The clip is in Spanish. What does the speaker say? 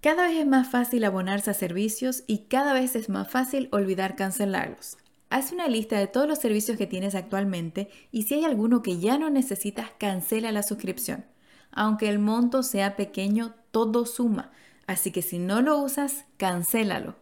Cada vez es más fácil abonarse a servicios y cada vez es más fácil olvidar cancelarlos. Haz una lista de todos los servicios que tienes actualmente y si hay alguno que ya no necesitas, cancela la suscripción. Aunque el monto sea pequeño, todo suma, así que si no lo usas, cancélalo.